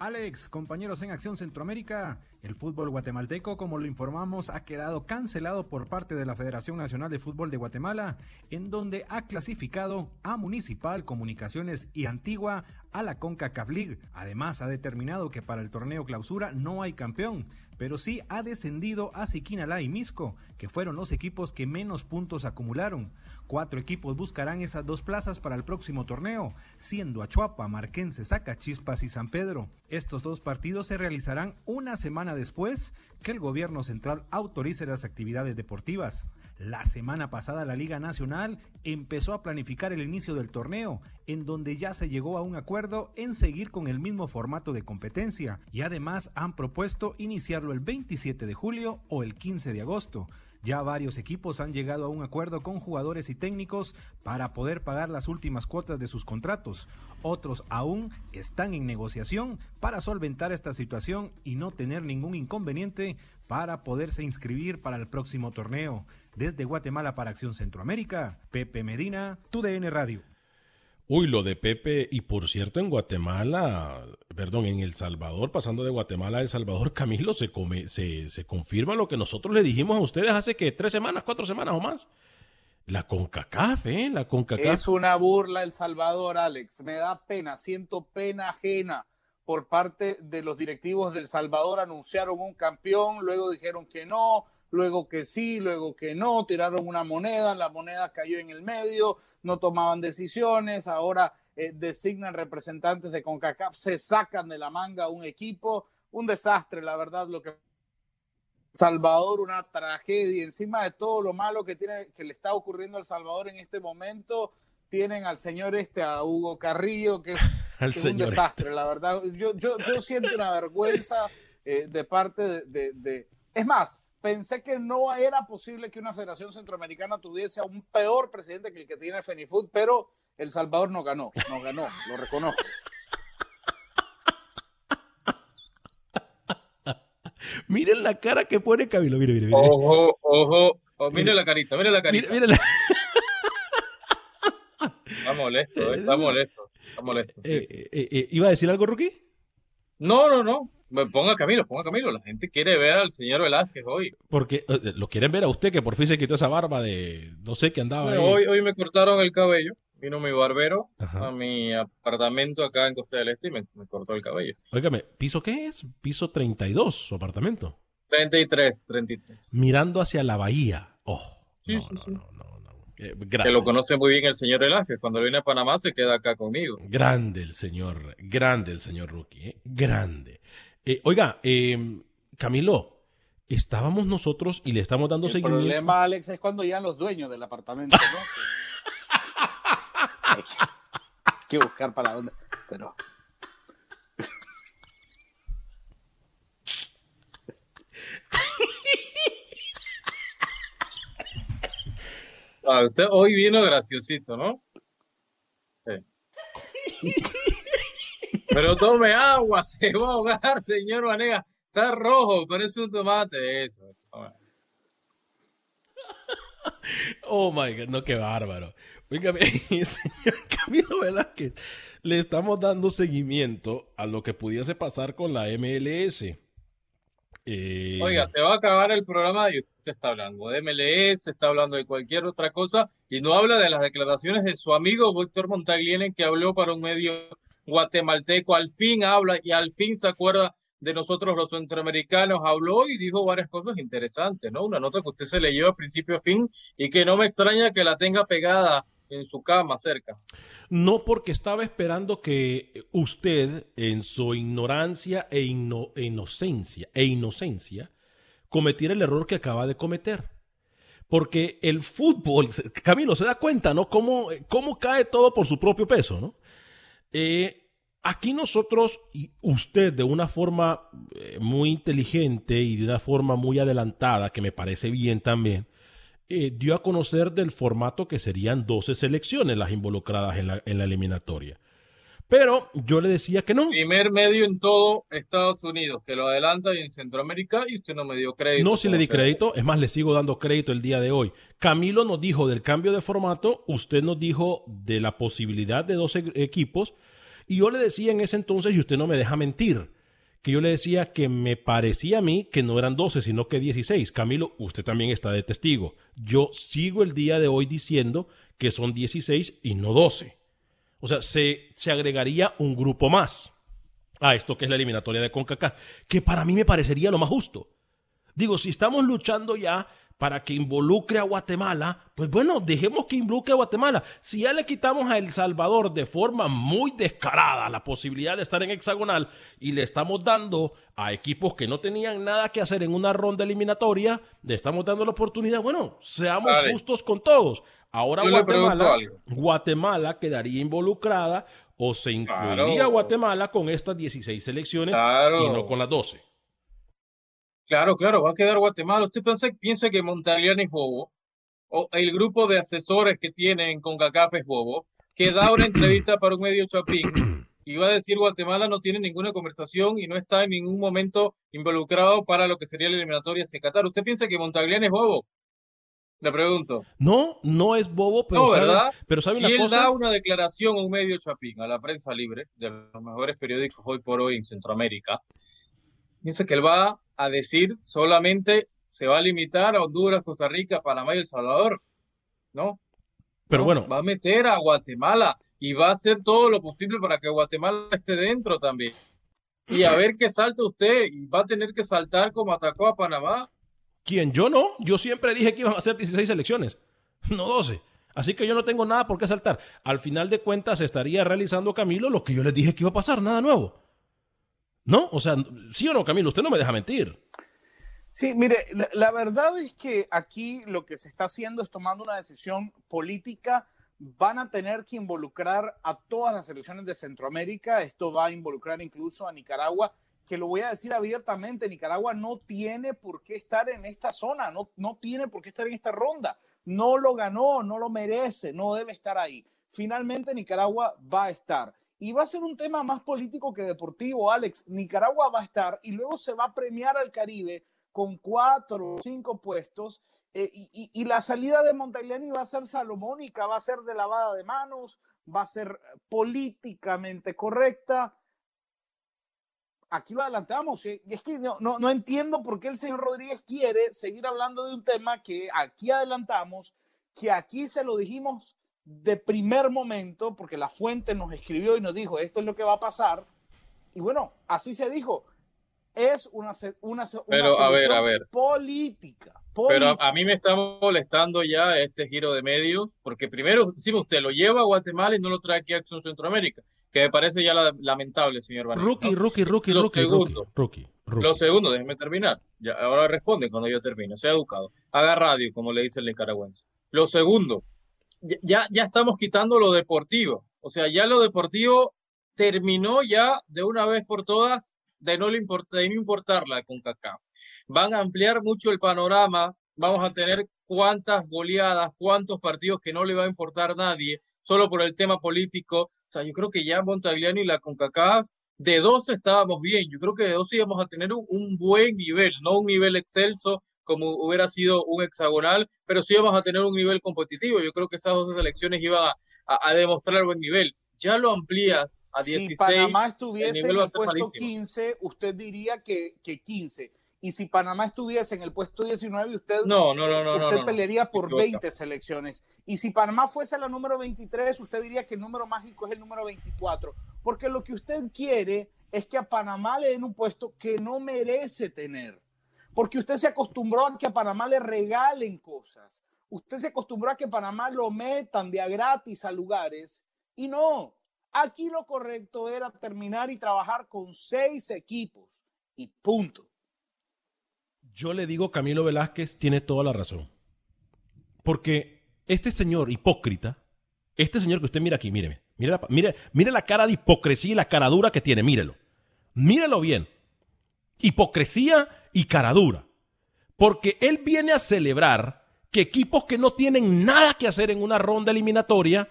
Alex, compañeros en Acción Centroamérica, el fútbol guatemalteco, como lo informamos, ha quedado cancelado por parte de la Federación Nacional de Fútbol de Guatemala, en donde ha clasificado a Municipal, Comunicaciones y Antigua a la CONCACAF League. Además, ha determinado que para el torneo clausura no hay campeón, pero sí ha descendido a Siquinalá y Misco, que fueron los equipos que menos puntos acumularon. Cuatro equipos buscarán esas dos plazas para el próximo torneo, siendo Achuapa, Marquense, Chispas y San Pedro. Estos dos partidos se realizarán una semana después que el gobierno central autorice las actividades deportivas. La semana pasada la Liga Nacional empezó a planificar el inicio del torneo, en donde ya se llegó a un acuerdo en seguir con el mismo formato de competencia y además han propuesto iniciarlo el 27 de julio o el 15 de agosto. Ya varios equipos han llegado a un acuerdo con jugadores y técnicos para poder pagar las últimas cuotas de sus contratos. Otros aún están en negociación para solventar esta situación y no tener ningún inconveniente para poderse inscribir para el próximo torneo. Desde Guatemala para Acción Centroamérica, Pepe Medina, TUDN Radio. Uy, lo de Pepe, y por cierto, en Guatemala, perdón, en El Salvador, pasando de Guatemala a El Salvador, *laughs* Camilo, se, come, se, se confirma lo que nosotros le dijimos a ustedes hace que tres semanas, cuatro semanas o más. La CONCACAF, ¿eh? La CONCACAF. Es una burla El Salvador, Alex. Me da pena, siento pena ajena por parte de los directivos del Salvador. Anunciaron un campeón, luego dijeron que no, luego que sí, luego que no, tiraron una moneda, la moneda cayó en el medio, no tomaban decisiones, ahora eh, designan representantes de CONCACAF, se sacan de la manga un equipo, un desastre, la verdad, lo que Salvador, una tragedia, encima de todo lo malo que, tiene, que le está ocurriendo al Salvador en este momento, tienen al señor este, a Hugo Carrillo, que, es *laughs* un desastre, este. la verdad. Yo, yo, yo, siento una vergüenza eh, de parte de, de, de... Es más, pensé que no era posible que una federación centroamericana tuviese a un peor presidente que el que tiene Fenifood, pero El Salvador no ganó, no ganó, lo reconozco. miren la cara que pone Camilo, mire, mire, mire. Ojo, ojo, oh, mire la carita, mire la carita. Mire, mire la... Está molesto, eh, está molesto, está molesto. Sí, eh, sí. Eh, eh, ¿Iba a decir algo, Rookie? No, no, no. Ponga Camilo, ponga Camilo. La gente quiere ver al señor Velázquez hoy. Porque eh, lo quieren ver a usted, que por fin se quitó esa barba de no sé qué andaba ahí. Hoy, hoy me cortaron el cabello. Vino mi barbero Ajá. a mi apartamento acá en Costa del Este y me, me, cortó el cabello. Óigame, ¿piso qué es? ¿Piso 32 su apartamento? 33, 33. Mirando hacia la bahía. Oh, sí, no, sí, no, sí. no, no, no. Eh, que lo conoce muy bien el señor Velázquez. Cuando viene a Panamá se queda acá conmigo. Grande el señor, grande el señor Rookie, ¿eh? grande. Eh, oiga, eh, Camilo, estábamos nosotros y le estamos dando el seguimiento. El problema, Alex, es cuando llegan los dueños del apartamento, ¿no? hay, *laughs* hay que buscar para dónde. Pero. Ah, usted hoy vino graciosito, ¿no? Sí. Pero tome agua, *laughs* se va a ahogar, señor Vanega. Está rojo, parece un tomate. Eso, eso. Oh my God, no, qué bárbaro. Oiga, *laughs* señor Camilo Velázquez, le estamos dando seguimiento a lo que pudiese pasar con la MLS. Eh... Oiga, se va a acabar el programa y usted está hablando de MLS, está hablando de cualquier otra cosa y no habla de las declaraciones de su amigo Víctor Montagliene que habló para un medio guatemalteco, al fin habla y al fin se acuerda de nosotros los centroamericanos, habló y dijo varias cosas interesantes, ¿no? Una nota que usted se le lleva principio a fin y que no me extraña que la tenga pegada en su cama cerca. No, porque estaba esperando que usted, en su ignorancia e, ino inocencia, e inocencia, cometiera el error que acaba de cometer. Porque el fútbol, *laughs* Camilo, se da cuenta, ¿no? Cómo, cómo cae todo por su propio peso, ¿no? Eh, aquí nosotros, y usted de una forma eh, muy inteligente y de una forma muy adelantada, que me parece bien también, eh, dio a conocer del formato que serían 12 selecciones las involucradas en la, en la, eliminatoria. Pero yo le decía que no. Primer medio en todo Estados Unidos, que lo adelanta y en Centroamérica y usted no me dio crédito. No, si le di crédito, es más, le sigo dando crédito el día de hoy. Camilo nos dijo del cambio de formato, usted nos dijo de la posibilidad de 12 equipos, y yo le decía en ese entonces, y usted no me deja mentir, que yo le decía que me parecía a mí que no eran 12, sino que 16. Camilo, usted también está de testigo. Yo sigo el día de hoy diciendo que son 16 y no 12. O sea, se, se agregaría un grupo más a esto que es la eliminatoria de CONCACAF, que para mí me parecería lo más justo. Digo, si estamos luchando ya para que involucre a Guatemala, pues bueno, dejemos que involucre a Guatemala. Si ya le quitamos a El Salvador de forma muy descarada la posibilidad de estar en hexagonal y le estamos dando a equipos que no tenían nada que hacer en una ronda eliminatoria, le estamos dando la oportunidad, bueno, seamos vale. justos con todos. Ahora Guatemala, Guatemala quedaría involucrada o se incluiría claro. Guatemala con estas 16 selecciones claro. y no con las 12. Claro, claro, va a quedar Guatemala. ¿Usted piensa, piensa que Montagliani es bobo? ¿O el grupo de asesores que tienen con CACAF es bobo? Que da una entrevista para un medio chapín y va a decir Guatemala no tiene ninguna conversación y no está en ningún momento involucrado para lo que sería la eliminatoria hacia Qatar. ¿Usted piensa que Montagliani es bobo? Le pregunto. No, no es bobo, pero, No, sabe, ¿verdad? pero sabe si una él cosa. da una declaración a un medio chapín, a la prensa libre, de los mejores periódicos hoy por hoy en Centroamérica, piensa que él va a decir solamente se va a limitar a Honduras, Costa Rica, Panamá y El Salvador. ¿No? Pero ¿no? bueno, Va a meter a Guatemala y va a hacer todo lo posible para que Guatemala esté dentro también. Y a ver qué salta usted. Y va a tener que saltar como atacó a Panamá. ¿quién? Yo no. Yo siempre dije que iban a ser 16 elecciones, *laughs* no 12. Así que yo no tengo nada por qué saltar. Al final de cuentas estaría realizando Camilo lo que yo les dije que iba a pasar, nada nuevo. ¿No? O sea, sí o no, Camilo, usted no me deja mentir. Sí, mire, la, verdad es que aquí lo que se está haciendo es tomando una decisión política. Van a tener que involucrar a todas las elecciones de Centroamérica. Esto va a involucrar incluso a Nicaragua, que lo voy a decir abiertamente, Nicaragua no tiene por qué estar en esta zona, no, no tiene por qué estar en esta ronda. No lo ganó, no lo merece, no debe estar ahí. Finalmente Nicaragua va a estar. Y va a ser un tema más político que deportivo, Alex. Nicaragua va a estar y luego se va a premiar al Caribe con cuatro o cinco puestos. eh, y, la salida de Montagliani va a ser salomónica, va a ser de lavada de manos, va a ser políticamente correcta. Aquí lo adelantamos. ¿eh? Y es que no entiendo por qué el señor Rodríguez quiere seguir hablando de un tema que aquí adelantamos, que aquí se lo dijimos de primer momento, porque la fuente nos escribió y nos dijo, esto es lo que va a pasar. Y bueno, así se dijo. Es una, una, una Pero, a ver, solución a ver. política. Pero política. a, a mí me está molestando ya este giro de medios, porque primero, si usted lo lleva a Guatemala y no lo trae aquí a Acción Centroamérica, que me parece ya la- lamentable, señor Vanessa. Rookie, ¿no? rookie, rookie, Lo rookie, rookie, segundo. rookie, rookie. Lo segundo, déjeme terminar. Ya, ahora responde cuando yo termine. Sea educado. Haga radio, como le dice el nicaragüense. Lo segundo, ya, ya, estamos quitando lo deportivo. O sea, ya lo deportivo terminó ya de una vez por todas de no le importa, de no importarla con CACAF. Van a ampliar mucho el panorama. Vamos a tener cuántas goleadas, cuántos partidos que no le va a importar nadie, solo por el tema político. O sea, yo creo que ya Montagliani y la CONCACAF de 12 estábamos bien. Yo creo que de 12 íbamos a tener un, un buen nivel, no un nivel excelso como hubiera sido un hexagonal, pero sí íbamos a tener un nivel competitivo. Yo creo que esas dos selecciones iban a, a- a demostrar buen nivel. Ya lo amplías a 16. si Panamá estuviese en el puesto malísimo. 15, usted diría que, que 15. Y si Panamá estuviese en el puesto 19, usted, No, no, no, no, usted pelearía por Equivoca. 20 selecciones. Y si Panamá fuese la número 23, usted diría que el número mágico es el número 24. Porque lo que usted quiere es que a Panamá le den un puesto que no merece tener. Porque usted se acostumbró a que a Panamá le regalen cosas. Usted se acostumbró a que Panamá lo metan de a gratis a lugares. Y no, aquí lo correcto era terminar y trabajar con seis equipos. Y punto. Yo le digo, Camilo Velázquez tiene toda la razón. Porque este señor hipócrita, este señor que usted mira aquí, míreme, mire la, mire, mire la cara de hipocresía y la cara dura que tiene, mírelo. Mírelo bien. Hipocresía y cara dura. Porque él viene a celebrar que equipos que no tienen nada que hacer en una ronda eliminatoria,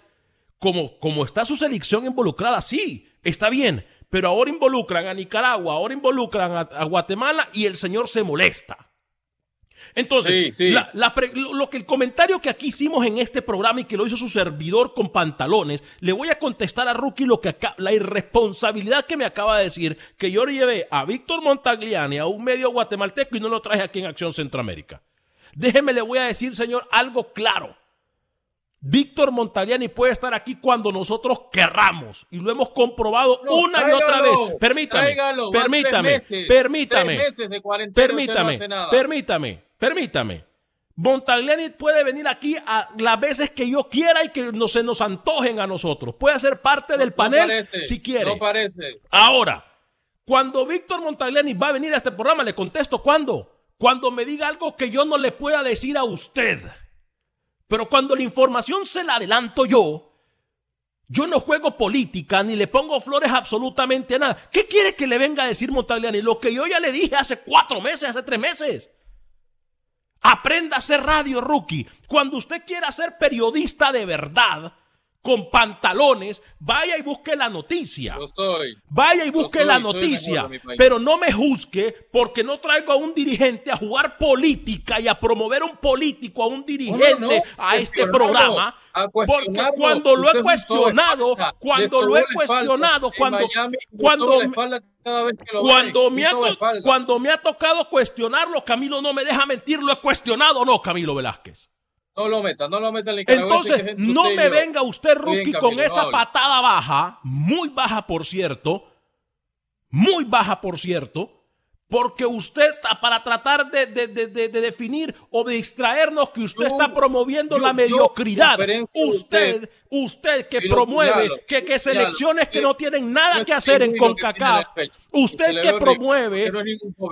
como, como está su selección involucrada, sí, está bien, pero ahora involucran a Nicaragua, ahora involucran a, a Guatemala y el señor se molesta. Entonces, Sí, sí. la- la pre- lo, lo que el comentario que aquí hicimos en este programa y que lo hizo su servidor con pantalones, le voy a contestar a Rookie lo que acá, la irresponsabilidad que me acaba de decir, que yo llevé a Víctor Montagliani a un medio guatemalteco y no lo traje aquí en Acción Centroamérica. Déjeme, le voy a decir, señor, algo claro. Víctor Montagliani puede estar aquí cuando nosotros querramos y lo hemos comprobado No, una y otra vez. Permítame, tráigalo, permítame, meses, permítame, meses de no permítame, nada. Permítame. Montagliani puede venir aquí a las veces que yo quiera y que no se nos antojen a nosotros. Puede ser parte del No panel parece, si quiere. No parece. Ahora, cuando Víctor Montagliani va a venir a este programa, le contesto cuándo. Cuando me diga algo que yo no le pueda decir a usted. Pero cuando la información se la adelanto yo, Yo no juego política ni le pongo flores absolutamente a nada. ¿Qué quiere que le venga a decir Montagliani? Lo que yo ya le dije hace cuatro meses, hace tres meses. Aprenda a hacer radio, rookie. Cuando usted quiera ser periodista de verdad, con pantalones, vaya y busque la noticia. Vaya y busque la noticia, pero no me juzgue porque no traigo a un dirigente a jugar política y a promover un político, a un dirigente a este programa, porque cuando lo he cuestionado, cuando lo he cuestionado, cuando, cuando, cuando me, ha, cuando me ha tocado cuestionarlo, Camilo no me deja mentir, lo he cuestionado o no, Camilo Velázquez. No lo meta, no lo meta el Entonces, no me venga usted, rookie, con esa patada baja, muy baja por cierto, muy baja por cierto, porque usted, para tratar de, definir o de distraernos que usted está promoviendo la mediocridad, usted, usted que promueve que, que selecciones que no tienen nada que hacer en CONCACAF, usted que promueve,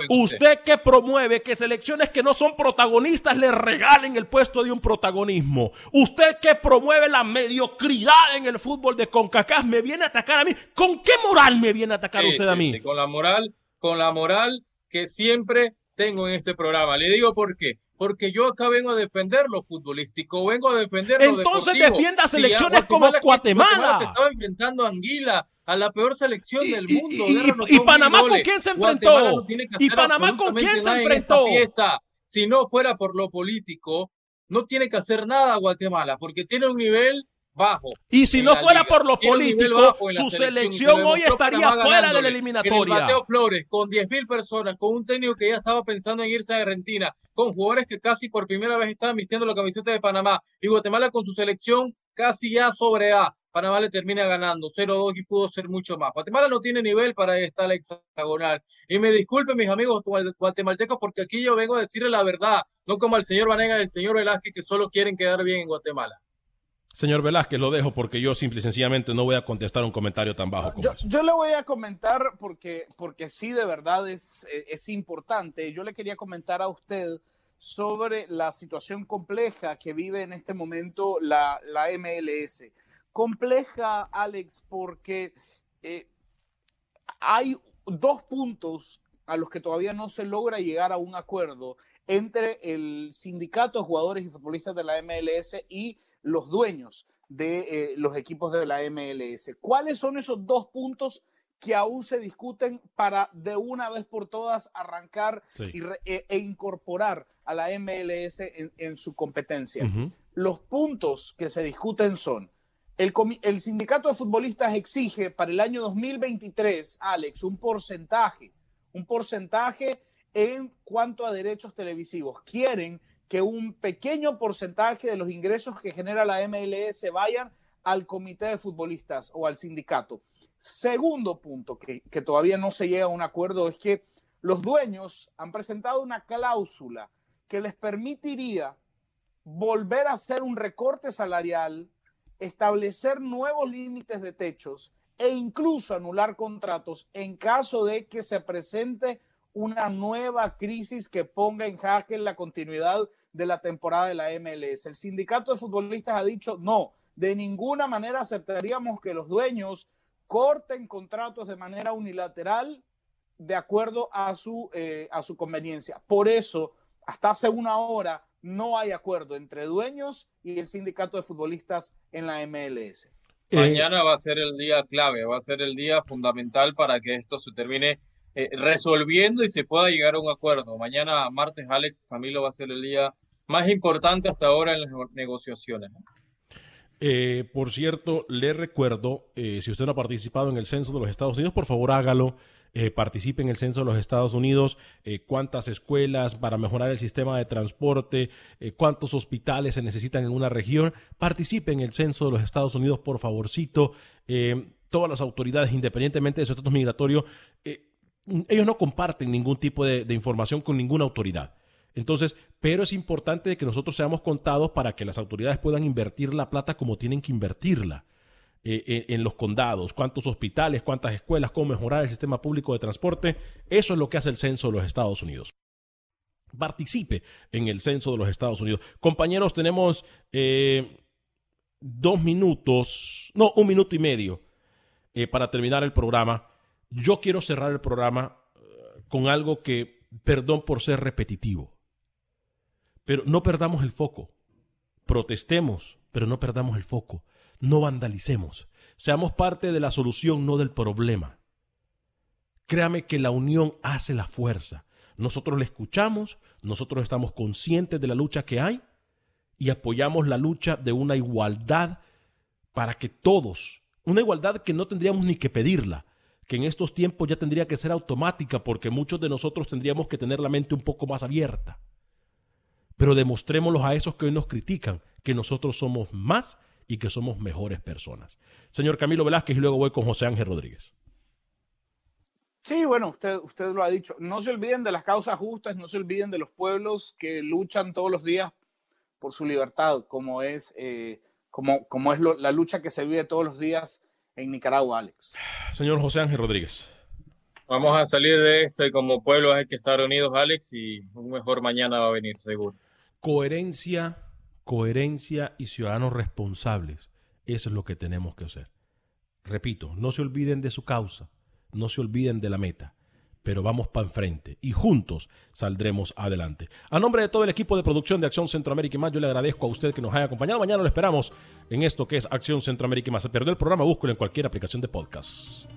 usted que promueve que selecciones que no son protagonistas le regalen el puesto de un protagonismo, usted que promueve la mediocridad en el fútbol de CONCACAF, me viene a atacar a mí. ¿Con qué moral me viene a atacar usted a mí? Con la moral con la moral que siempre tengo en este programa. Le digo por qué. Porque yo acá vengo a defender lo futbolístico, vengo a defender lo Entonces defienda selecciones como Guatemala. Guatemala se estaba enfrentando a Anguila, a la peor selección del mundo. ¿Y, Panamá con quién se enfrentó? ¿Y Panamá con quién se enfrentó? Si no fuera por lo político, no tiene que hacer nada Guatemala, porque tiene un nivel bajo. Y si no fuera por lo político, su selección, hoy estaría fuera de la eliminatoria. Mateo Flores, con 10.000 personas, con un técnico que ya estaba pensando en irse a Argentina, con jugadores que casi por primera vez estaban vistiendo la camiseta de Panamá, y Guatemala con su selección casi ya sobre A. Panamá le termina ganando 0-2 y pudo ser mucho más. Guatemala no tiene nivel para estar hexagonal. Y me disculpen mis amigos guatemaltecos porque aquí yo vengo a decirle la verdad, no como al señor Vanega y el señor Velázquez que solo quieren quedar bien en Guatemala. Señor Velázquez, lo dejo porque yo simple y sencillamente no voy a contestar un comentario tan bajo como yo, Yo le voy a comentar porque, porque sí, de verdad es, es importante. Yo le quería comentar a usted sobre la situación compleja que vive en este momento la, la MLS. Compleja, Alex, porque eh, hay dos puntos a los que todavía no se logra llegar a un acuerdo entre el sindicato de jugadores y futbolistas de la MLS y los dueños de eh, los equipos de la MLS. ¿Cuáles son esos dos puntos que aún se discuten para de una vez por todas arrancar e, e, incorporar a la MLS en, su competencia? Los puntos que se discuten son, el, el sindicato de futbolistas exige para el año 2023, Alex, un porcentaje, un porcentaje en cuanto a derechos televisivos. Quieren que un pequeño porcentaje de los ingresos que genera la MLS vayan al comité de futbolistas o al sindicato. Segundo punto, que, todavía no se llega a un acuerdo, es que los dueños han presentado una cláusula que les permitiría volver a hacer un recorte salarial, establecer nuevos límites de techos e incluso anular contratos en caso de que se presente una nueva crisis que ponga en jaque la continuidad de la temporada de la MLS. El sindicato de futbolistas ha dicho no, de ninguna manera aceptaríamos que los dueños corten contratos de manera unilateral de acuerdo a su, eh, a su conveniencia. Por eso, hasta hace una hora, no hay acuerdo entre dueños y el sindicato de futbolistas en la MLS. Mañana va a ser el día clave, va a ser el día fundamental para que esto se termine eh, resolviendo y se pueda llegar a un acuerdo. Mañana, martes, Alex Camilo va a ser el día más importante hasta ahora en las negociaciones. Eh, por cierto, le recuerdo, eh, si usted no ha participado en el censo de los Estados Unidos, por favor hágalo. participe en el censo de los Estados Unidos, cuántas escuelas para mejorar el sistema de transporte, cuántos hospitales se necesitan en una región. Participe en el censo de los Estados Unidos, por favorcito. todas las autoridades, independientemente de su estatus migratorio, ellos no comparten ningún tipo de, información con ninguna autoridad. Entonces, pero es importante que nosotros seamos contados para que las autoridades puedan invertir la plata como tienen que invertirla. Eh, eh, en los condados, cuántos hospitales, cuántas escuelas, cómo mejorar el sistema público de transporte. Eso es lo que hace el censo de los Estados Unidos. Participe en el censo de los Estados Unidos. Compañeros, tenemos eh, dos minutos, no, un minuto y medio para terminar el programa. Yo quiero cerrar el programa eh, con algo que, perdón por ser repetitivo, pero no perdamos el foco. Protestemos, pero no perdamos el foco. No vandalicemos. Seamos parte de la solución, no del problema. Créame que la unión hace la fuerza. Nosotros le escuchamos, nosotros estamos conscientes de la lucha que hay y apoyamos la lucha de una igualdad para que todos, una igualdad que no tendríamos ni que pedirla, que en estos tiempos ya tendría que ser automática porque muchos de nosotros tendríamos que tener la mente un poco más abierta. Pero demostrémoslo a esos que hoy nos critican que nosotros somos más y que somos mejores personas. Señor Camilo Velázquez y luego voy con José Ángel Rodríguez. Sí, bueno, usted, usted lo ha dicho. No se olviden de las causas justas, no se olviden de los pueblos que luchan todos los días por su libertad, como es, eh, como, como es la lucha que se vive todos los días en Nicaragua, Alex. Señor José Ángel Rodríguez. Vamos a salir de esto y como pueblo hay que estar unidos, Alex, y un mejor mañana va a venir, seguro. Coherencia, coherencia y ciudadanos responsables. Eso es lo que tenemos que hacer. Repito, no se olviden de su causa, no se olviden de la meta pero vamos para enfrente y juntos saldremos adelante. A nombre de todo el equipo de producción de Acción Centroamérica y más, yo le agradezco a usted que nos haya acompañado. Mañana lo esperamos en esto que es Acción Centroamérica y más. Se perdió el programa, búsquelo en cualquier aplicación de podcast.